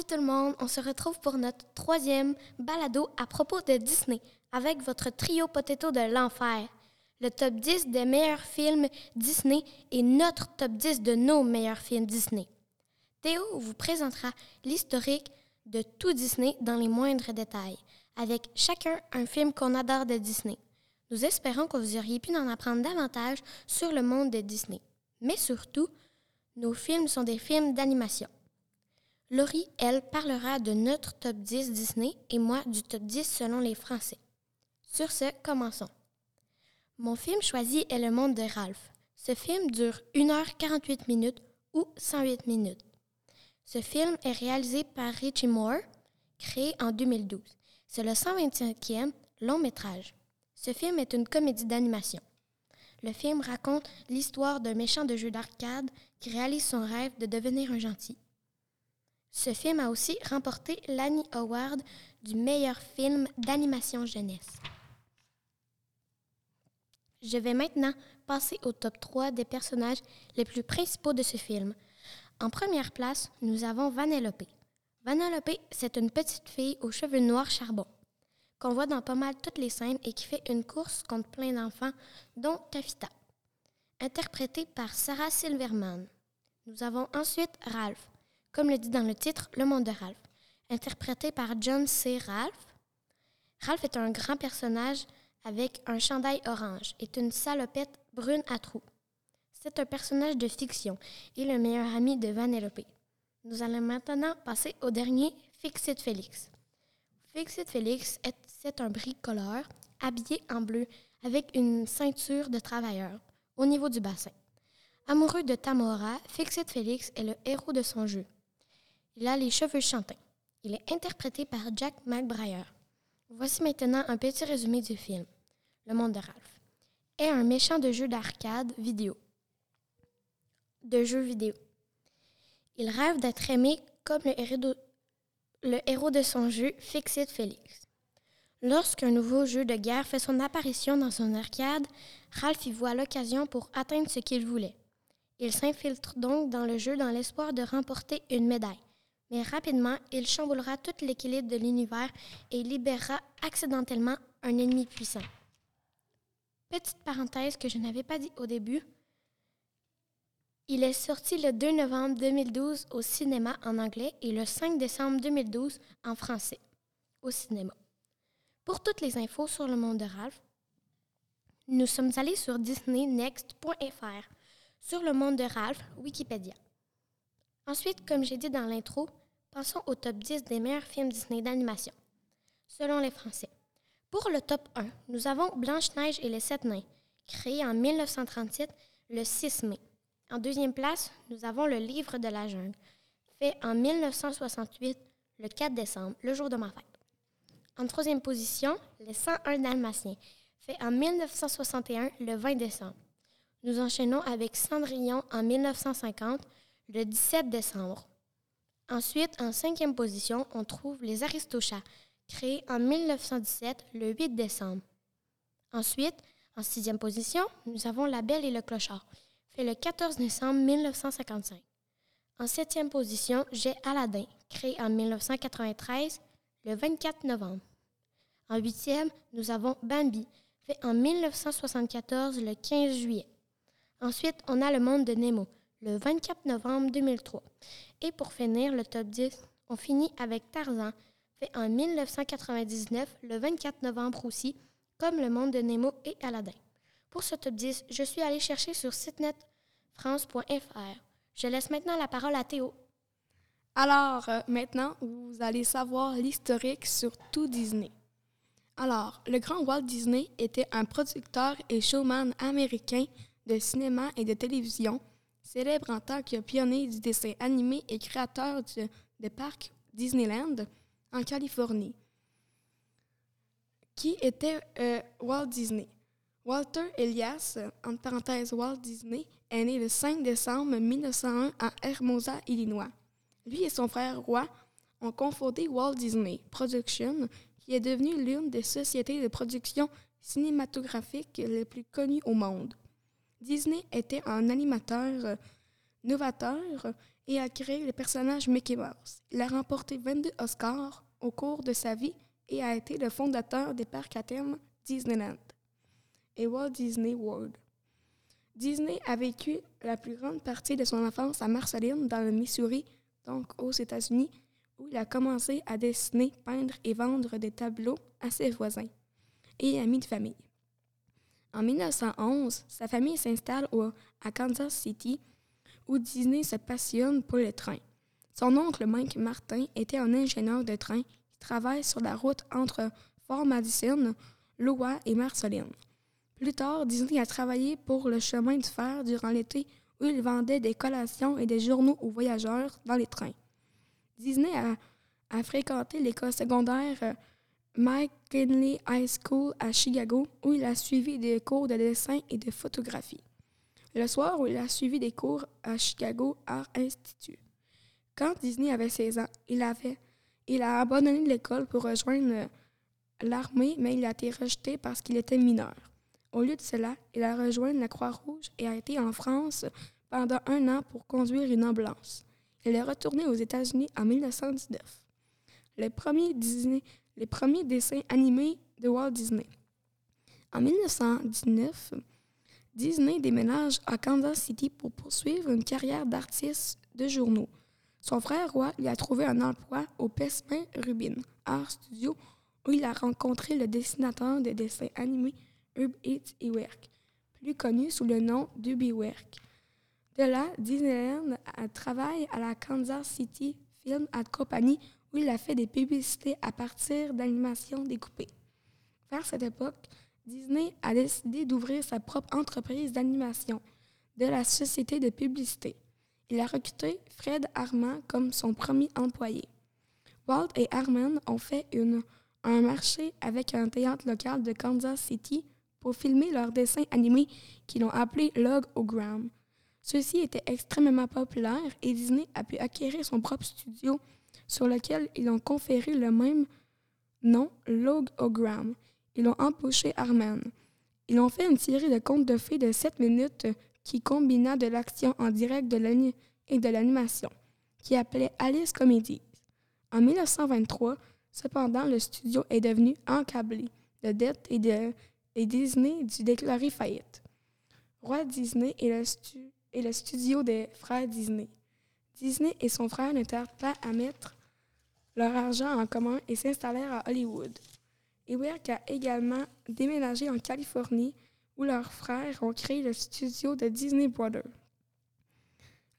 Salut tout le monde, on se retrouve pour notre troisième balado à propos de Disney avec votre trio potato de l'enfer. Le top 10 des meilleurs films Disney et notre top 10 de nos meilleurs films Disney. Théo vous présentera l'historique de tout Disney dans les moindres détails, avec chacun un film qu'on adore de Disney. Nous espérons que vous auriez pu en apprendre davantage sur le monde de Disney. Mais surtout, nos films sont des films d'animation. Laurie, elle, parlera de notre top 10 Disney et moi du top 10 selon les Français. Sur ce, commençons. Mon film choisi est Le Monde de Ralph. Ce film dure 1h48 minutes ou 108 minutes. Ce film est réalisé par Richie Moore, créé en 2012. C'est le 125e long métrage. Ce film est une comédie d'animation. Le film raconte l'histoire d'un méchant de jeu d'arcade qui réalise son rêve de devenir un gentil. Ce film a aussi remporté l'Annie Award du meilleur film d'animation jeunesse. Je vais maintenant passer au top 3 des personnages les plus principaux de ce film. En première place, nous avons Vanellope. Vanellope, c'est une petite fille aux cheveux noirs charbon, qu'on voit dans pas mal toutes les scènes et qui fait une course contre plein d'enfants, dont Tafita, interprétée par Sarah Silverman. Nous avons ensuite Ralph, comme le dit dans le titre Le monde de Ralph, interprété par John C. Ralph. Ralph est un grand personnage avec un chandail orange et une salopette brune à trous. C'est un personnage de fiction et le meilleur ami de Vanellope. Nous allons maintenant passer au dernier, Fixit Félix. Fixit Félix, c'est un bricoleur habillé en bleu avec une ceinture de travailleur au niveau du bassin. Amoureux de Tamora, Fixit Félix est le héros de son jeu. Il a les cheveux chantins. Il est interprété par Jack McBrayer. Voici maintenant un petit résumé du film. Le monde de Ralph est un méchant de jeu d'arcade vidéo. De jeux vidéo. Il rêve d'être aimé comme le héros, de, le héros de son jeu, Fixit Félix. Lorsqu'un nouveau jeu de guerre fait son apparition dans son arcade, Ralph y voit l'occasion pour atteindre ce qu'il voulait. Il s'infiltre donc dans le jeu dans l'espoir de remporter une médaille mais rapidement, il chamboulera tout l'équilibre de l'univers et libérera accidentellement un ennemi puissant. Petite parenthèse que je n'avais pas dit au début, il est sorti le 2 novembre 2012 au cinéma en anglais et le 5 décembre 2012 en français au cinéma. Pour toutes les infos sur le monde de Ralph, nous sommes allés sur disneynext.fr, sur le monde de Ralph, Wikipédia. Ensuite, comme j'ai dit dans l'intro, Passons au top 10 des meilleurs films Disney d'animation, selon les Français. Pour le top 1, nous avons Blanche-Neige et les Sept Nains, créé en 1937 le 6 mai. En deuxième place, nous avons Le Livre de la Jungle, fait en 1968 le 4 décembre, le jour de ma fête. En troisième position, Les 101 Dalmatiens, fait en 1961 le 20 décembre. Nous enchaînons avec Cendrillon en 1950, le 17 décembre. Ensuite, en cinquième position, on trouve les Aristochats, créés en 1917, le 8 décembre. Ensuite, en sixième position, nous avons La Belle et le Clochard, fait le 14 décembre 1955. En septième position, j'ai Aladdin, créé en 1993, le 24 novembre. En huitième, nous avons Bambi, fait en 1974, le 15 juillet. Ensuite, on a Le Monde de Nemo, le 24 novembre 2003. Et pour finir, le top 10, on finit avec Tarzan, fait en 1999, le 24 novembre aussi, comme Le Monde de Nemo et Aladdin. Pour ce top 10, je suis allée chercher sur sitenetfrance.fr. Je laisse maintenant la parole à Théo. Alors, euh, maintenant, vous allez savoir l'historique sur tout Disney. Alors, le grand Walt Disney était un producteur et showman américain de cinéma et de télévision célèbre en tant que pionnier du dessin animé et créateur du, de parc Disneyland en Californie, qui était euh, Walt Disney? Walter Elias, entre parenthèses Walt Disney, est né le 5 décembre 1901 à Hermosa, Illinois. Lui et son frère Roy ont confondé Walt Disney Productions, qui est devenue l'une des sociétés de production cinématographique les plus connues au monde. Disney était un animateur euh, novateur et a créé le personnage Mickey Mouse. Il a remporté 22 Oscars au cours de sa vie et a été le fondateur des parcs à thème Disneyland et Walt Disney World. Disney a vécu la plus grande partie de son enfance à Marceline, dans le Missouri, donc aux États-Unis, où il a commencé à dessiner, peindre et vendre des tableaux à ses voisins et amis de famille. En 1911, sa famille s'installe à Kansas City, où Disney se passionne pour les trains. Son oncle Mike Martin était un ingénieur de train qui travaille sur la route entre Fort Madison, Iowa et Marceline. Plus tard, Disney a travaillé pour le chemin de fer durant l'été où il vendait des collations et des journaux aux voyageurs dans les trains. Disney a, fréquenté l'école secondaire euh, McKinley High School à Chicago où il a suivi des cours de dessin et de photographie. Le soir où il a suivi des cours à Chicago Art Institute. Quand Disney avait 16 ans, il, avait, il a abandonné l'école pour rejoindre l'armée, mais il a été rejeté parce qu'il était mineur. Au lieu de cela, il a rejoint la Croix-Rouge et a été en France pendant un an pour conduire une ambulance. Il est retourné aux États-Unis en 1919. Les premiers, les premiers dessins animés de Walt Disney. En 1919, Disney déménage à Kansas City pour poursuivre une carrière d'artiste de journaux. Son frère Roy lui a trouvé un emploi au Pesmin Rubin Art Studio où il a rencontré le dessinateur de dessins animés Ub Eats Work, plus connu sous le nom d'Ubiwerk. De là, Disneyland travaille à la Kansas City Film Company où il a fait des publicités à partir d'animations découpées. Vers cette époque, Disney a décidé d'ouvrir sa propre entreprise d'animation, de la société de publicité. Il a recruté Fred Armand comme son premier employé. Walt et Armand ont fait un marché avec un théâtre local de Kansas City pour filmer leurs dessins animés qu'ils ont appelés Logogram. Ceux-ci étaient extrêmement populaires et Disney a pu acquérir son propre studio sur lequel ils ont conféré le même nom, Logogram. Ils ont embauché Arman. Ils ont fait une série de contes de fées de 7 minutes qui combina de l'action en direct de et de l'animation, qui appelait Alice Comedy. En 1923, cependant, le studio est devenu encablé de dettes et de et Disney du déclaré faillite. Roi Disney et le, le studio des frères Disney. Disney et son frère ne tardent pas à mettre leur argent en commun et s'installèrent à Hollywood. Ewerk a également déménagé en Californie où leurs frères ont créé le studio de Disney Brothers.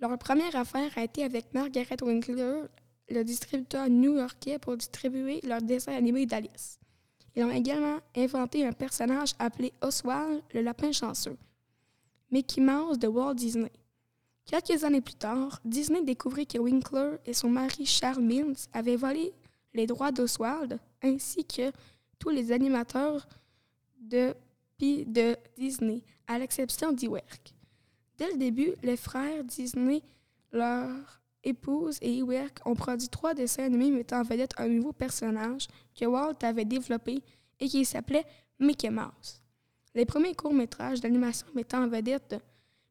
Leur première affaire a été avec Margaret Winkler, le distributeur new-yorkais, pour distribuer leur dessin animé d'Alice. Ils ont également inventé un personnage appelé Oswald le lapin chanceux, Mickey Mouse de Walt Disney. Quelques années plus tard, Disney découvrit que Winkler et son mari Charles Mills avaient volé les droits d'Oswald ainsi que tous les animateurs de, de Disney, à l'exception d'Ewerk. Dès le début, les frères Disney, leur épouse et Ewerk ont produit trois dessins animés mettant en vedette un nouveau personnage que Walt avait développé et qui s'appelait Mickey Mouse. Les premiers courts-métrages d'animation mettant en vedette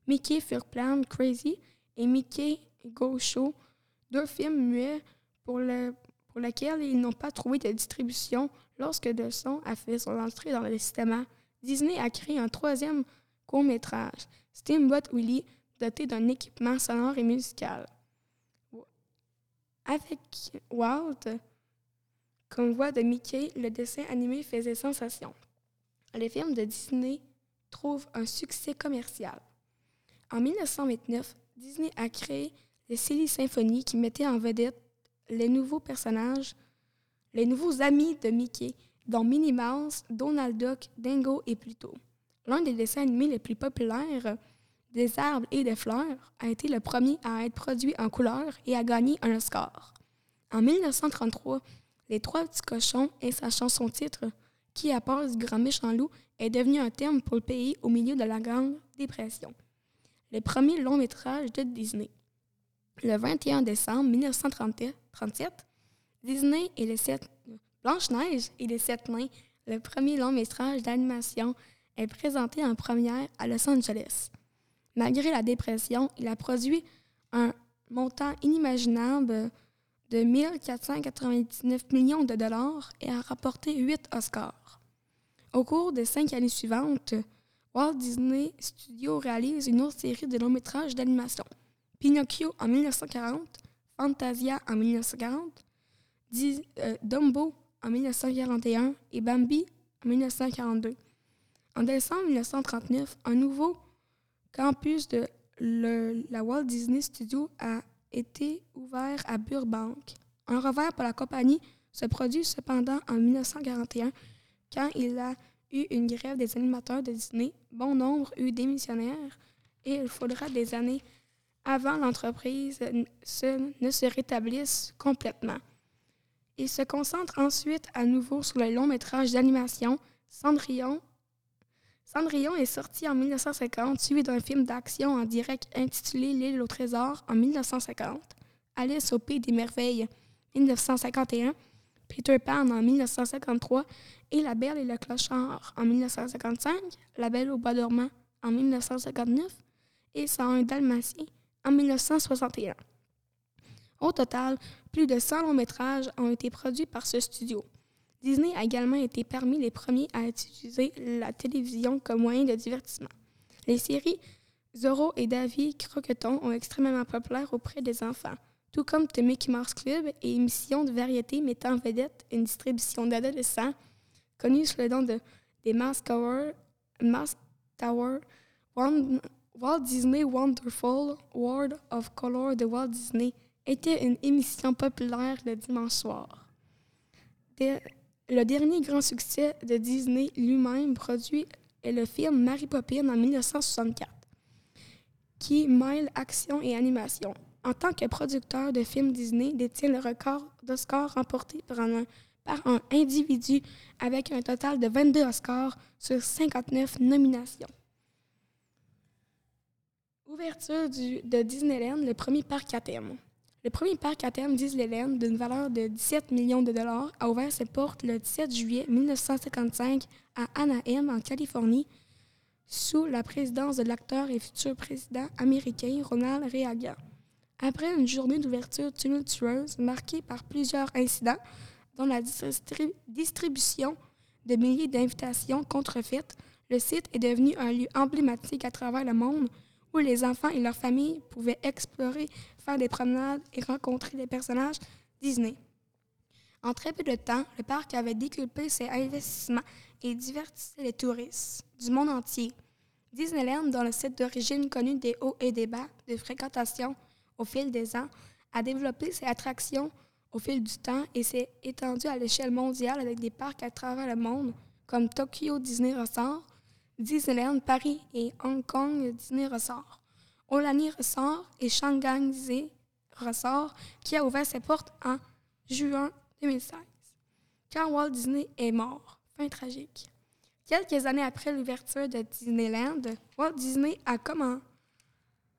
Mickey Plan Crazy et Mickey Go Show, deux films muets pour, lesquels ils n'ont pas trouvé de distribution lorsque De Son a fait son entrée dans le cinéma. Disney a créé un troisième court-métrage, Steamboat Willie, doté d'un équipement sonore et musical. Avec Walt comme voix de Mickey, le dessin animé faisait sensation. Les films de Disney trouvent un succès commercial. En 1929, Disney a créé les Silly Symphony qui mettaient en vedette les nouveaux personnages, les nouveaux amis de Mickey, dont Minnie Mouse, Donald Duck, Dingo et Pluto. L'un des dessins animés les plus populaires des arbres et des fleurs a été le premier à être produit en couleur et a gagné un Oscar. En 1933, Les Trois petits cochons et sa chanson titre, qui à part du grand méchant loup, est devenu un terme pour le pays au milieu de la Grande Dépression. Les premiers longs métrages de Disney. Le 21 décembre 1937, Disney et les sept Blanche-Neige et les sept nains, le premier long métrage d'animation, est présenté en première à Los Angeles. Malgré la dépression, il a produit un montant inimaginable de 1499 millions de dollars et a rapporté huit Oscars. Au cours des cinq années suivantes, Walt Disney Studios réalise une autre série de longs métrages d'animation. Pinocchio en 1940, Fantasia en 1940, euh, Dumbo en 1941 et Bambi en 1942. En décembre 1939, un nouveau campus de la Walt Disney Studios a été ouvert à Burbank. Un revers pour la compagnie se produit cependant en 1941 quand il a eu une grève des animateurs de Disney. Bon nombre eut démissionnaires et il faudra des années avant l'entreprise ne se rétablisse complètement. Il se concentre ensuite à nouveau sur le long métrage d'animation Cendrillon. Cendrillon est sorti en 1950, suivi d'un film d'action en direct intitulé L'île au trésor en 1950, Alice au pays des merveilles 1951, Peter Pan en 1953 et La Belle et le Clochard en 1955, La Belle au bois dormant en 1959 et 101 Dalmatien en 1961. Au total, plus de 100 longs métrages ont été produits par ce studio. Disney a également été parmi les premiers à utiliser la télévision comme moyen de divertissement. Les séries Zorro et Davy Croqueton ont extrêmement populaires auprès des enfants, tout comme The Mickey Mouse Club et émissions de variété mettant en vedette une distribution d'adolescents connue sous le nom de des Mask Tower, Walt Disney Wonderful World of Color de Walt Disney était une émission populaire le dimanche soir. le dernier grand succès de Disney lui-même produit est le film Mary Poppins en 1964, qui mêle action et animation. En tant que producteur de films Disney, détient le record d'Oscars remporté par un, par un individu avec un total de 22 Oscars sur 59 nominations. Ouverture de Disneyland, le premier parc à thème. Le premier parc à thème Disneyland, d'une valeur de 17 millions de dollars, a ouvert ses portes le 17 juillet 1955 à Anaheim, en Californie, sous la présidence de l'acteur et futur président américain Ronald Reagan. Après une journée d'ouverture tumultueuse marquée par plusieurs incidents, dont la distribution de milliers d'invitations contrefaites, le site est devenu un lieu emblématique à travers le monde où les enfants et leurs familles pouvaient explorer faire des promenades et rencontrer des personnages Disney. En très peu de temps, le parc avait déculpé ses investissements et divertissait les touristes du monde entier. Disneyland, dont le site d'origine connu des hauts et des bas de fréquentation au fil des ans, a développé ses attractions au fil du temps et s'est étendu à l'échelle mondiale avec des parcs à travers le monde comme Tokyo Disney Resort, Disneyland Paris et Hong Kong Disney Resort. Olani ressort et Shanghai ressort, qui a ouvert ses portes en juin 2016, quand Walt Disney est mort. Fin tragique. Quelques années après l'ouverture de Disneyland, Walt Disney a,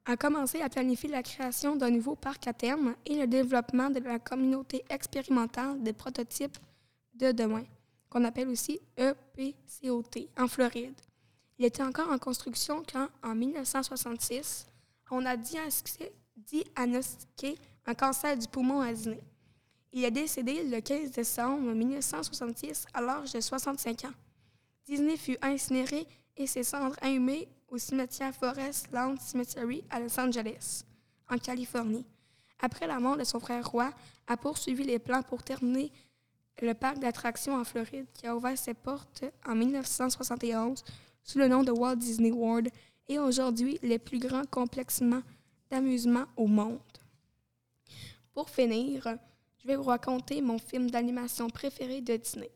a, commencé à planifier la création d'un nouveau parc à terme et le développement de la communauté expérimentale des prototypes de demain, qu'on appelle aussi EPCOT, en Floride. Il était encore en construction quand, en 1966, on a diagnostiqué un cancer du poumon à Disney. Il est décédé le 15 décembre 1966 à l'âge de 65 ans. Disney fut incinéré et ses cendres inhumées au cimetière Forest Lawn Cemetery à Los Angeles, en Californie. Après la mort de son frère Roy, a poursuivi les plans pour terminer le parc d'attractions en Floride qui a ouvert ses portes en 1971 sous le nom de Walt Disney World et aujourd'hui les plus grands complexement d'amusement au monde. Pour finir, je vais vous raconter mon film d'animation préféré de Disney.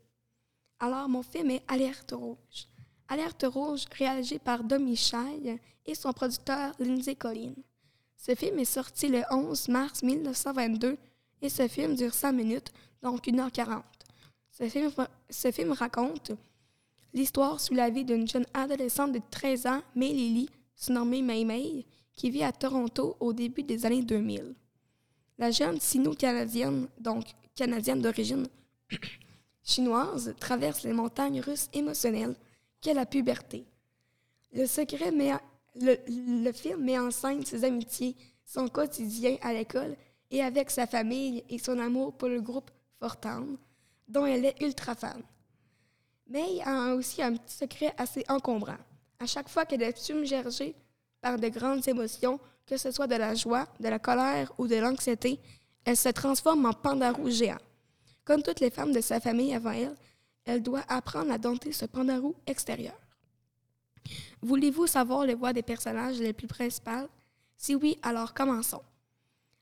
Alors, mon film est Alerte Rouge. Alerte Rouge, réalisé par Dom Michel et son producteur Lindsay Collin. Ce film est sorti le 11 mars 1922 et ce film dure 100 minutes, donc 1h40. Ce film, ce film raconte L'histoire suit la vie d'une jeune adolescente de 13 ans, May Lily, surnommée May May, qui vit à Toronto au début des années 2000. La jeune sino-canadienne, donc canadienne d'origine chinoise, traverse les montagnes russes émotionnelles qu'est la puberté. Le secret met le, film met en scène ses amitiés, son quotidien à l'école et avec sa famille et son amour pour le groupe Fortan, dont elle est ultra fan. Mais a aussi un petit secret assez encombrant. À chaque fois qu'elle est submergée par de grandes émotions, que ce soit de la joie, de la colère ou de l'anxiété, elle se transforme en pandarou géant. Comme toutes les femmes de sa famille avant elle, elle doit apprendre à dompter ce pandarou extérieur. Voulez-vous savoir les voix des personnages les plus principales? Si oui, alors commençons.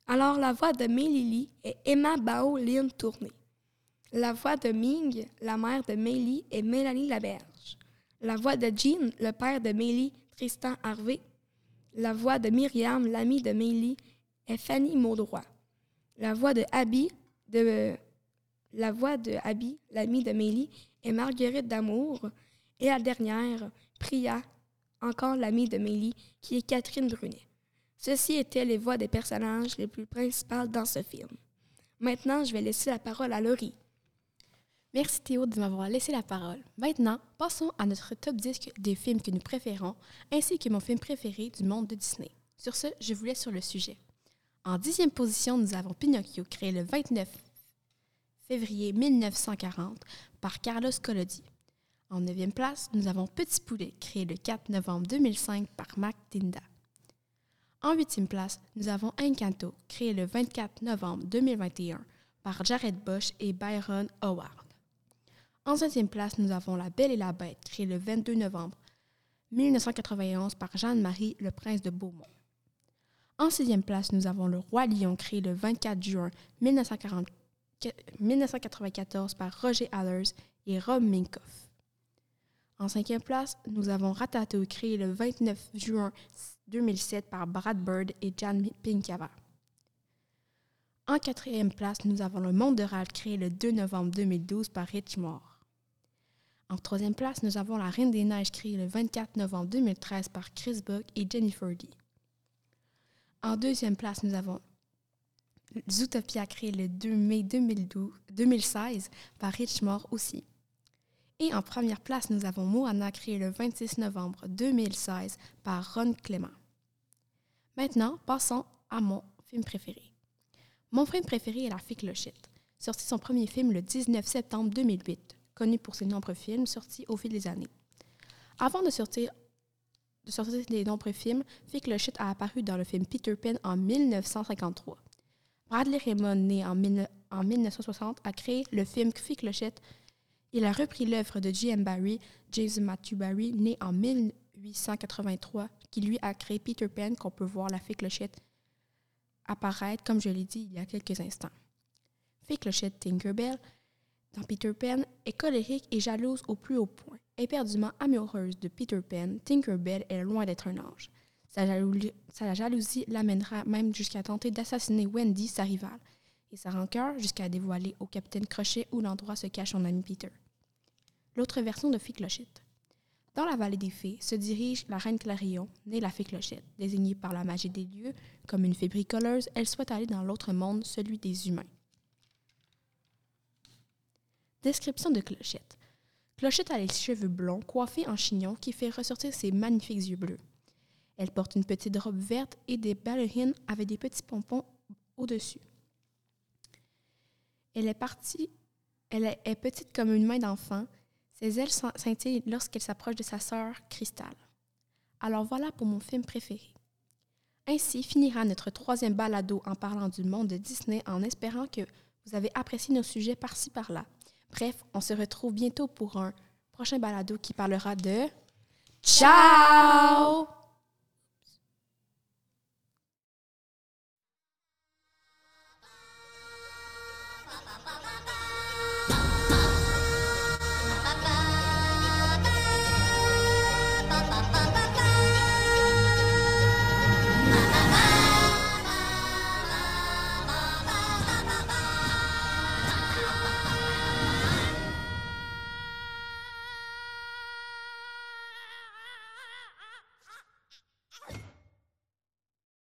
Alors, la voix de Mei est Emma Bao Lin Tournée. La voix de Ming, la mère de Meili, est Mélanie Laberge. La voix de Jean, le père de Meili, Tristan Harvey. La voix de Myriam, l'amie de Meili, est Fanny Maudroy. La voix de Abby, de, la voix de Abby, l'amie de Meili, est Marguerite d'Amour. Et la dernière, Priya, encore l'amie de Mélie, qui est Catherine Brunet. Ceci étaient les voix des personnages les plus principales dans ce film. Maintenant, je vais laisser la parole à Laurie. Merci Théo de m'avoir laissé la parole. Maintenant, passons à notre top 10 des films que nous préférons, ainsi que mon film préféré du monde de Disney. Sur ce, je vous laisse sur le sujet. En dixième position, nous avons Pinocchio, créé le 29 février 1940 par Carlos Collodi. En neuvième place, nous avons Petit Poulet, créé le 4 novembre 2005 par Mac Tinda. En huitième place, nous avons Encanto, créé le 24 novembre 2021 par Jared Bush et Byron Howard. En septième place, nous avons La Belle et la Bête, créé le 22 novembre 1991 par Jeanne-Marie, le prince de Beaumont. En sixième place, nous avons Le Roi Lion, créé le 24 juin 1994 par Roger Allers et Rob Minkoff. En cinquième place, nous avons Ratatouille, créé le 29 juin 2007 par Brad Bird et Jan Pinkava. En quatrième place, nous avons Le Monde de Ralph, créé le 2 novembre 2012 par Rich Moore. En troisième place, nous avons La Reine des Neiges, créée le 24 novembre 2013 par Chris Buck et Jennifer Lee. En deuxième place, nous avons Zootopia, créé le 2 mai 2012, 2016 par Rich Moore aussi. Et en première place, nous avons Moana créé le 26 novembre 2016 par Ron Clément. Maintenant, passons à mon film préféré. Mon film préféré est La Fée Clochette, sorti son premier film le 19 septembre 2008, connu pour ses nombreux films sortis au fil des années. Avant de sortir, de sortir nombreux films, Fée Clochette a apparu dans le film Peter Pan en 1953. Bradley Raymond, né en, en 1960, a créé le film Fée Clochette il a repris l'œuvre de J.M. Barrie, James Matthew Barrie, né en 1883, qui lui a créé Peter Pan, qu'on peut voir la fée Clochette apparaître, comme je l'ai dit il y a quelques instants. Fée Clochette Tinkerbell, dans Peter Pan, est colérique et jalouse au plus haut point. Éperdument amoureuse de Peter Pan, Tinkerbell est loin d'être un ange. Sa, jalousie l'amènera même jusqu'à tenter d'assassiner Wendy, sa rivale, et sa rancœur jusqu'à dévoiler au capitaine Crochet où l'endroit se cache son ami Peter. L'autre version de Fée Clochette. Dans la vallée des fées se dirige la reine Clarion, née la Fée Clochette. Désignée par la magie des lieux comme une fée bricoleuse, elle souhaite aller dans l'autre monde, celui des humains. Description de Clochette. Clochette a les cheveux blonds coiffés en chignon qui fait ressortir ses magnifiques yeux bleus. Elle porte une petite robe verte et des ballerines avec des petits pompons au-dessus. Elle est partie, elle est, petite comme une main d'enfant. Ses ailes scintillent lorsqu'elle s'approche de sa sœur Cristal. Alors voilà pour mon film préféré. Ainsi finira notre troisième balado en parlant du monde de Disney en espérant que vous avez apprécié nos sujets par-ci par-là. Bref, on se retrouve bientôt pour un prochain balado qui parlera de... Ciao